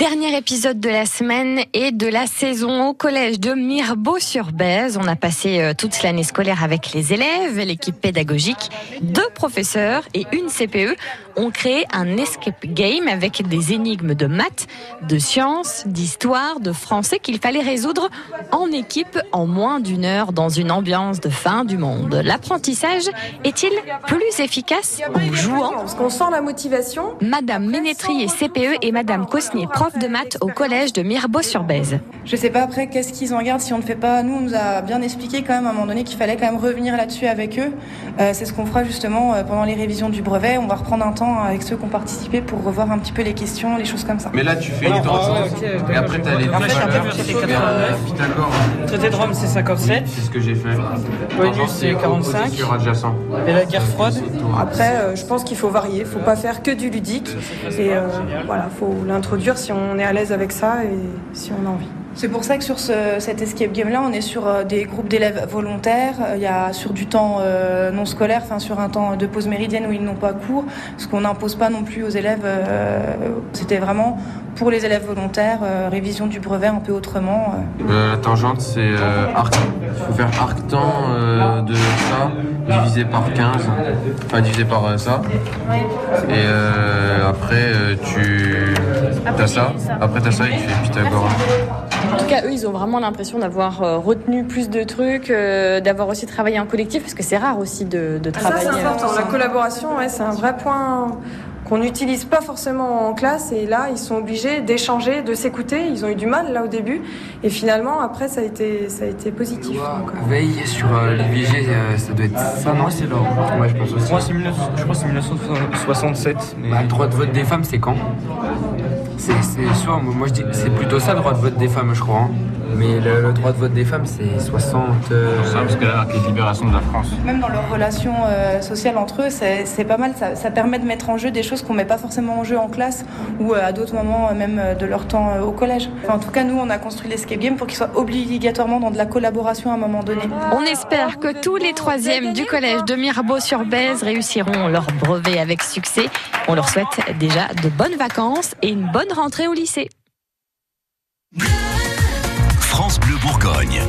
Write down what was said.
Dernier épisode de la semaine et de la saison au collège de Mirbeau-sur-Bèze. On a passé euh, toute l'année scolaire avec les élèves, l'équipe pédagogique, deux professeurs et une CPE ont créé un escape game avec des énigmes de maths, de sciences, d'histoire, de français qu'il fallait résoudre en équipe en moins d'une heure dans une ambiance de fin du monde. L'apprentissage est-il plus efficace en jouant? Parce qu'on sent la motivation. Madame Ménétry est CPE et Madame Cosnier, prof de maths au collège de Mirbeau-sur-Bèze. Je sais pas après qu'est-ce qu'ils en gardent si on ne fait pas? Nous, on nous a bien expliqué quand même à un moment donné qu'il fallait quand même revenir là-dessus avec eux. Euh, c'est ce qu'on fera justement euh, pendant les révisions du brevet. On va reprendre un temps avec ceux qui ont participé pour revoir un petit peu les questions, les choses comme ça. Mais là, tu fais une Ah, ouais, ok, et après, t'as les En fait, deux après, c'était Tu fais, 89. euh, Pythagore. Traité de Rome, c'est 57. C'est ce que j'ai fait. Bonus, c'est 45. opposition adjacent. Et la guerre froide Après, euh, je pense qu'il faut varier. Il faut pas faire que du ludique. Et euh, voilà, faut l'introduire si on est à l'aise avec ça et si on a envie. C'est pour ça que sur ce- cet escape game-là, on est sur euh, des groupes d'élèves volontaires. Euh, Il y a sur du temps euh, non scolaire, enfin sur un temps de pause méridienne où ils n'ont pas cours, parce qu'on n'impose pas non plus aux élèves. C'était vraiment pour les élèves volontaires, euh, révision du brevet un peu autrement. euh. Euh, la tangente, c'est euh, arc. Il faut faire arc-temps euh, de ça divisé par 15. Enfin, divisé par euh, ça. Et euh, après, euh, tu as ça. Après, t'as ça et tu fais Pythagore. En tout cas, eux, ils ont vraiment l'impression d'avoir euh, retenu plus de trucs, euh, d'avoir aussi travaillé en collectif, parce que c'est rare aussi de, de Ça, c'est travailler. important. La collaboration, ouais, c'est un vrai point qu'on n'utilise pas forcément en classe. Et là, ils sont obligés d'échanger, de s'écouter. Ils ont eu du mal là au début. Et finalement, après, ça a été, ça a été positif. Euh, Veille sur euh, l'IVG, euh, ça doit être ça, non? C'est là. Ouais, je pense aussi. Moi, c'est 1900 je crois que c'est 1967. Mais... Bah, le droit de vote des femmes, c'est quand? C'est c'est soit, moi je dis, c'est plutôt ça le droit de vote des femmes, je crois. hein. Mais le, le droit de vote des femmes, c'est 60. euh, Ça, parce que là, marqué libération de la France. Même dans leurs relations euh, sociales entre eux, c'est c'est pas mal. Ça, ça permet de mettre en jeu des choses qu'on met pas forcément en jeu en classe ou euh, à d'autres moments, euh, même euh, de leur temps au collège. Enfin, en tout cas, nous, on a construit l'escape game pour qu'il soit obligatoirement dans de la collaboration à un moment donné. On espère que tous les troisièmes du collège de Mirbeau-sur-Bèze réussiront leur brevet avec succès. On leur souhaite déjà de bonnes vacances et une bonne rentrée au lycée. France Bleu Bourgogne.